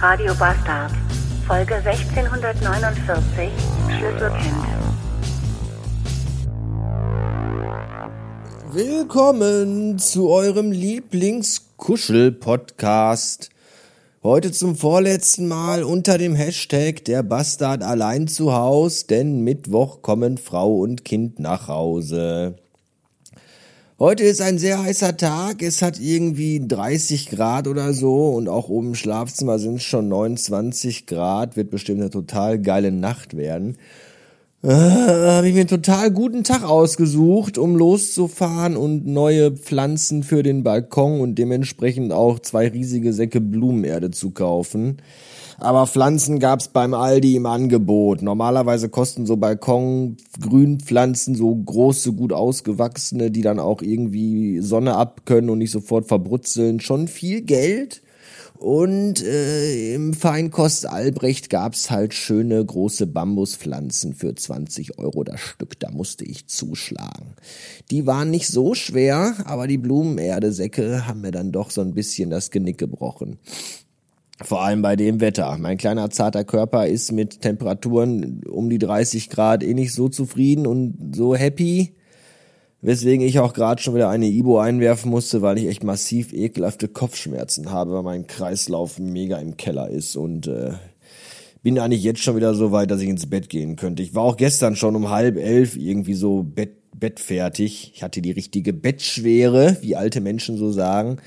Radio Bastard. Folge 1649. Schlüsselkind. Willkommen zu eurem Lieblingskuschel-Podcast. Heute zum vorletzten Mal unter dem Hashtag der Bastard allein zu Haus, denn Mittwoch kommen Frau und Kind nach Hause. Heute ist ein sehr heißer Tag. Es hat irgendwie 30 Grad oder so und auch oben im Schlafzimmer sind es schon 29 Grad. Wird bestimmt eine total geile Nacht werden. Äh, habe ich mir einen total guten Tag ausgesucht, um loszufahren und neue Pflanzen für den Balkon und dementsprechend auch zwei riesige Säcke Blumenerde zu kaufen. Aber Pflanzen gab's beim Aldi im Angebot. Normalerweise kosten so Balkon-Grünpflanzen, so große, gut ausgewachsene, die dann auch irgendwie Sonne abkönnen und nicht sofort verbrutzeln, schon viel Geld. Und äh, im Feinkost Albrecht gab's halt schöne große Bambuspflanzen für 20 Euro das Stück. Da musste ich zuschlagen. Die waren nicht so schwer, aber die Blumenerdesäcke haben mir dann doch so ein bisschen das Genick gebrochen. Vor allem bei dem Wetter. Mein kleiner zarter Körper ist mit Temperaturen um die 30 Grad eh nicht so zufrieden und so happy. Weswegen ich auch gerade schon wieder eine Ibo einwerfen musste, weil ich echt massiv ekelhafte Kopfschmerzen habe, weil mein Kreislauf mega im Keller ist und äh, bin eigentlich jetzt schon wieder so weit, dass ich ins Bett gehen könnte. Ich war auch gestern schon um halb elf irgendwie so Bett, bettfertig. Ich hatte die richtige Bettschwere, wie alte Menschen so sagen.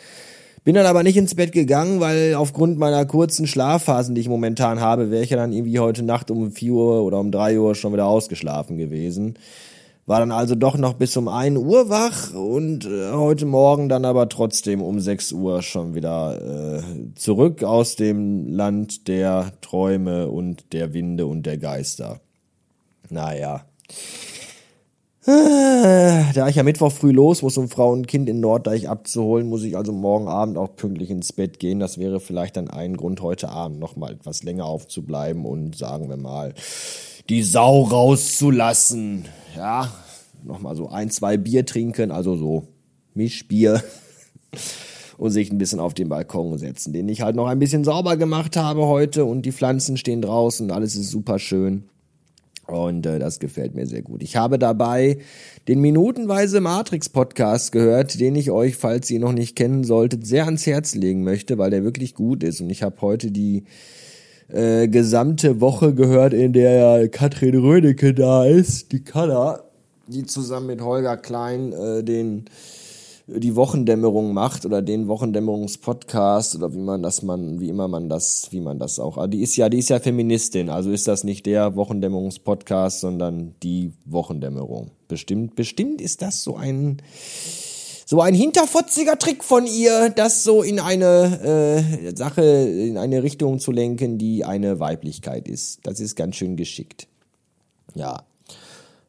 Bin dann aber nicht ins Bett gegangen, weil aufgrund meiner kurzen Schlafphasen, die ich momentan habe, wäre ich ja dann irgendwie heute Nacht um 4 Uhr oder um 3 Uhr schon wieder ausgeschlafen gewesen. War dann also doch noch bis um 1 Uhr wach und äh, heute Morgen dann aber trotzdem um 6 Uhr schon wieder äh, zurück aus dem Land der Träume und der Winde und der Geister. Naja. Da ich ja Mittwoch früh los muss, um Frau und Kind in Norddeich abzuholen, muss ich also morgen Abend auch pünktlich ins Bett gehen. Das wäre vielleicht dann ein Grund, heute Abend noch mal etwas länger aufzubleiben und sagen wir mal, die Sau rauszulassen. Ja, noch mal so ein, zwei Bier trinken, also so Mischbier und sich ein bisschen auf den Balkon setzen, den ich halt noch ein bisschen sauber gemacht habe heute und die Pflanzen stehen draußen, alles ist super schön. Und äh, das gefällt mir sehr gut. Ich habe dabei den minutenweise Matrix Podcast gehört, den ich euch, falls ihr noch nicht kennen solltet, sehr ans Herz legen möchte, weil der wirklich gut ist. Und ich habe heute die äh, gesamte Woche gehört, in der Katrin Rönecke da ist, die Kanna, die zusammen mit Holger Klein äh, den die Wochendämmerung macht oder den Wochendämmerungspodcast oder wie man das man, wie immer man das, wie man das auch. Die ist ja, die ist ja Feministin, also ist das nicht der Wochendämmerungspodcast, sondern die Wochendämmerung. Bestimmt, bestimmt ist das so ein, so ein hinterfotziger Trick von ihr, das so in eine äh, Sache, in eine Richtung zu lenken, die eine Weiblichkeit ist. Das ist ganz schön geschickt. Ja,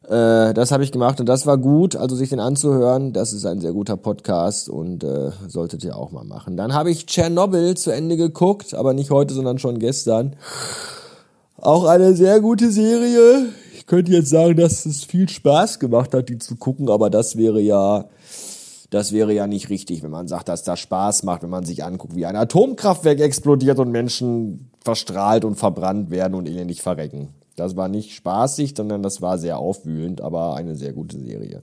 äh, das habe ich gemacht und das war gut, also sich den anzuhören. Das ist ein sehr guter Podcast und äh, solltet ihr auch mal machen. Dann habe ich Tschernobyl zu Ende geguckt, aber nicht heute, sondern schon gestern. Auch eine sehr gute Serie. Ich könnte jetzt sagen, dass es viel Spaß gemacht hat, die zu gucken, aber das wäre ja, das wäre ja nicht richtig, wenn man sagt, dass das Spaß macht, wenn man sich anguckt, wie ein Atomkraftwerk explodiert und Menschen verstrahlt und verbrannt werden und elendig verrecken. Das war nicht spaßig, sondern das war sehr aufwühlend, aber eine sehr gute Serie.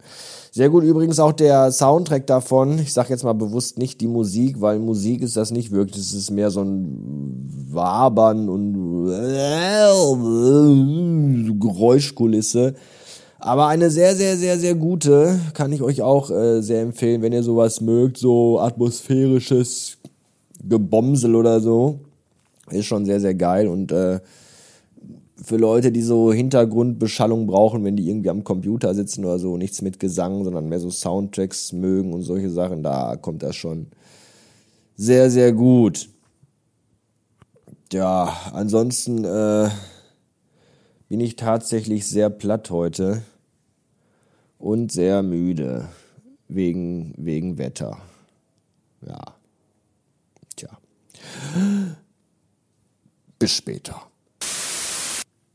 Sehr gut übrigens auch der Soundtrack davon. Ich sage jetzt mal bewusst nicht die Musik, weil Musik ist das nicht wirklich. Es ist mehr so ein Wabern und Geräuschkulisse. Aber eine sehr, sehr, sehr, sehr gute. Kann ich euch auch äh, sehr empfehlen, wenn ihr sowas mögt. So atmosphärisches Gebomsel oder so. Ist schon sehr, sehr geil und äh, für Leute, die so Hintergrundbeschallung brauchen, wenn die irgendwie am Computer sitzen oder so, nichts mit Gesang, sondern mehr so Soundtracks mögen und solche Sachen, da kommt das schon sehr, sehr gut. Ja, ansonsten äh, bin ich tatsächlich sehr platt heute und sehr müde wegen, wegen Wetter. Ja. Tja. Bis später.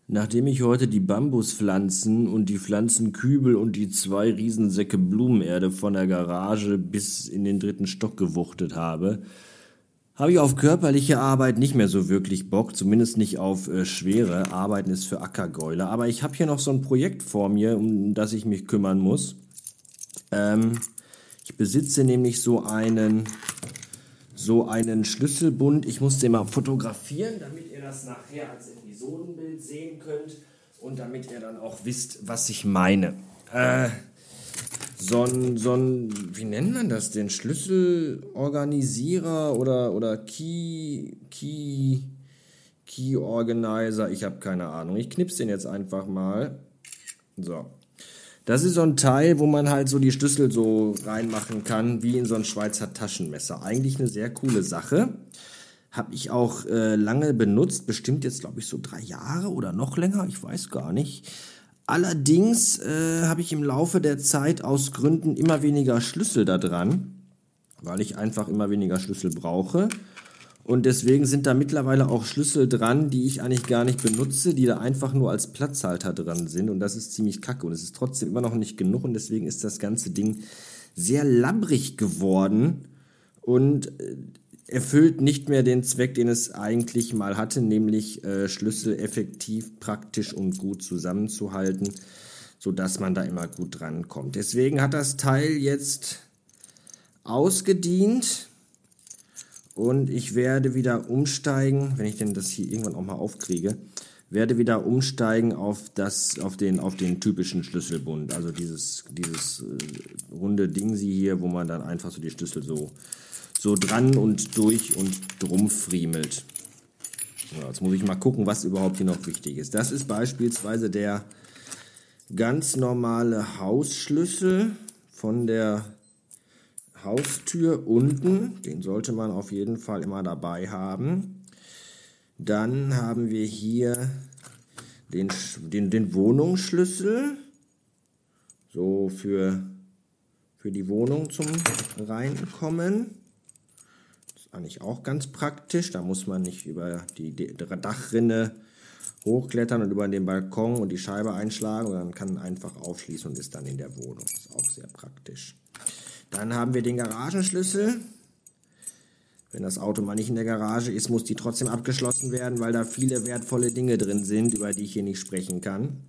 Nachdem ich heute die Bambuspflanzen und die Pflanzenkübel und die zwei Riesensäcke Blumenerde von der Garage bis in den dritten Stock gewuchtet habe, habe ich auf körperliche Arbeit nicht mehr so wirklich Bock, zumindest nicht auf äh, schwere. Arbeiten ist für Ackergäule. Aber ich habe hier noch so ein Projekt vor mir, um das ich mich kümmern muss. Ähm, ich besitze nämlich so einen, so einen Schlüsselbund. Ich muss den mal fotografieren, damit ihr das nachher als Episodenbild sehen könnt und damit ihr dann auch wisst, was ich meine. Äh, so ein, so ein, wie nennt man das denn? Schlüsselorganisierer oder, oder Key, Key, Key Organizer? Ich habe keine Ahnung. Ich knipse den jetzt einfach mal. So. Das ist so ein Teil, wo man halt so die Schlüssel so reinmachen kann, wie in so ein Schweizer Taschenmesser. Eigentlich eine sehr coole Sache. Habe ich auch äh, lange benutzt, bestimmt jetzt glaube ich so drei Jahre oder noch länger, ich weiß gar nicht. Allerdings äh, habe ich im Laufe der Zeit aus Gründen immer weniger Schlüssel da dran, weil ich einfach immer weniger Schlüssel brauche. Und deswegen sind da mittlerweile auch Schlüssel dran, die ich eigentlich gar nicht benutze, die da einfach nur als Platzhalter dran sind. Und das ist ziemlich kacke. Und es ist trotzdem immer noch nicht genug. Und deswegen ist das ganze Ding sehr labbrig geworden. Und äh, erfüllt nicht mehr den Zweck, den es eigentlich mal hatte, nämlich äh, Schlüssel effektiv, praktisch und gut zusammenzuhalten, sodass man da immer gut drankommt. Deswegen hat das Teil jetzt ausgedient und ich werde wieder umsteigen, wenn ich denn das hier irgendwann auch mal aufkriege, werde wieder umsteigen auf das, auf den, auf den typischen Schlüsselbund, also dieses, dieses äh, runde Ding sie hier, wo man dann einfach so die Schlüssel so so dran und durch und drum friemelt. Ja, jetzt muss ich mal gucken, was überhaupt hier noch wichtig ist. Das ist beispielsweise der ganz normale Hausschlüssel von der Haustür unten. Den sollte man auf jeden Fall immer dabei haben. Dann haben wir hier den, den, den Wohnungsschlüssel. So für, für die Wohnung zum Reinkommen eigentlich auch ganz praktisch. Da muss man nicht über die Dachrinne hochklettern und über den Balkon und die Scheibe einschlagen, sondern kann einfach aufschließen und ist dann in der Wohnung. Ist auch sehr praktisch. Dann haben wir den Garagenschlüssel. Wenn das Auto mal nicht in der Garage ist, muss die trotzdem abgeschlossen werden, weil da viele wertvolle Dinge drin sind, über die ich hier nicht sprechen kann.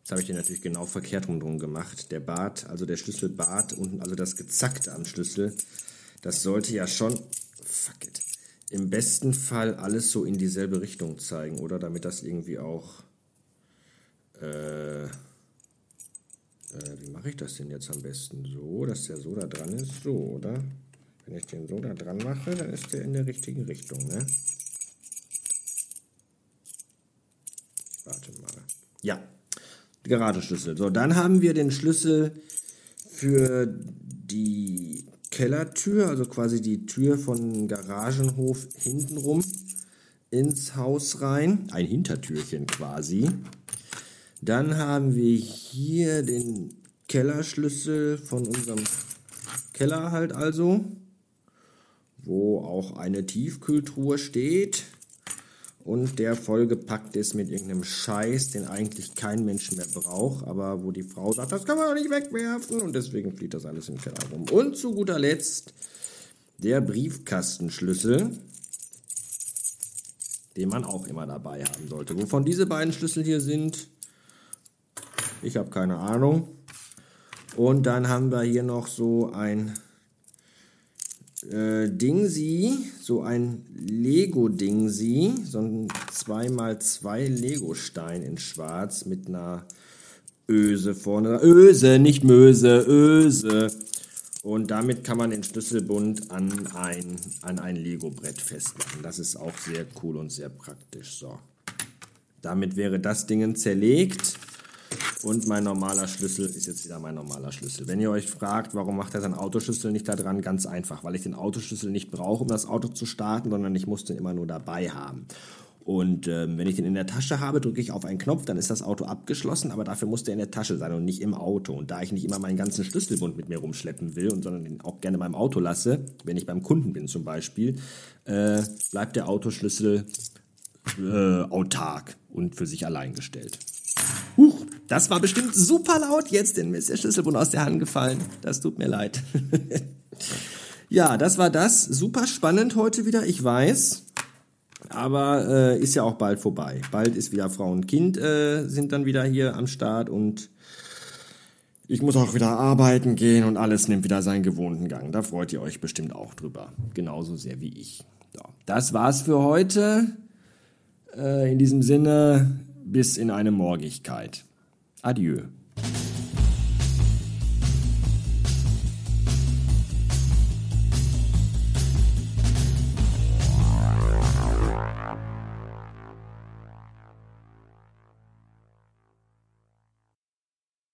Jetzt habe ich den natürlich genau verkehrt rum gemacht. Der Bart, also der Schlüsselbart unten, also das Gezackte am Schlüssel, das sollte ja schon, fuck it, im besten Fall alles so in dieselbe Richtung zeigen, oder? Damit das irgendwie auch, äh, äh, wie mache ich das denn jetzt am besten? So, dass der so da dran ist, so, oder? Wenn ich den so da dran mache, dann ist der in der richtigen Richtung, ne? Warte mal. Ja, Garagenschlüssel. So, dann haben wir den Schlüssel für die Kellertür, also quasi die Tür von Garagenhof hintenrum ins Haus rein. Ein Hintertürchen quasi. Dann haben wir hier den Kellerschlüssel von unserem Keller halt also, wo auch eine Tiefkühltruhe steht und der vollgepackt ist mit irgendeinem Scheiß, den eigentlich kein Mensch mehr braucht, aber wo die Frau sagt, das kann man doch nicht wegwerfen und deswegen flieht das alles im Keller rum. Und zu guter Letzt der Briefkastenschlüssel, den man auch immer dabei haben sollte. Wovon diese beiden Schlüssel hier sind, ich habe keine Ahnung. Und dann haben wir hier noch so ein äh, Dingsi, so ein Lego-Dingsi, so ein 2x2 Lego-Stein in schwarz mit einer Öse vorne. Öse, nicht Möse, Öse. Und damit kann man den Schlüsselbund an ein, an ein Lego-Brett festmachen. Das ist auch sehr cool und sehr praktisch. So. Damit wäre das Ding zerlegt. Und mein normaler Schlüssel ist jetzt wieder mein normaler Schlüssel. Wenn ihr euch fragt, warum macht er seinen Autoschlüssel nicht da dran, ganz einfach, weil ich den Autoschlüssel nicht brauche, um das Auto zu starten, sondern ich muss den immer nur dabei haben. Und ähm, wenn ich den in der Tasche habe, drücke ich auf einen Knopf, dann ist das Auto abgeschlossen, aber dafür muss der in der Tasche sein und nicht im Auto. Und da ich nicht immer meinen ganzen Schlüsselbund mit mir rumschleppen will, und sondern den auch gerne beim Auto lasse, wenn ich beim Kunden bin zum Beispiel, äh, bleibt der Autoschlüssel äh, autark und für sich allein gestellt. Das war bestimmt super laut jetzt, denn mir ist der Schlüsselbund aus der Hand gefallen. Das tut mir leid. Ja, das war das. Super spannend heute wieder, ich weiß. Aber äh, ist ja auch bald vorbei. Bald ist wieder Frau und Kind äh, sind dann wieder hier am Start und ich muss auch wieder arbeiten gehen und alles nimmt wieder seinen gewohnten Gang. Da freut ihr euch bestimmt auch drüber. Genauso sehr wie ich. So, das war's für heute. Äh, in diesem Sinne, bis in eine Morgigkeit. Adieu.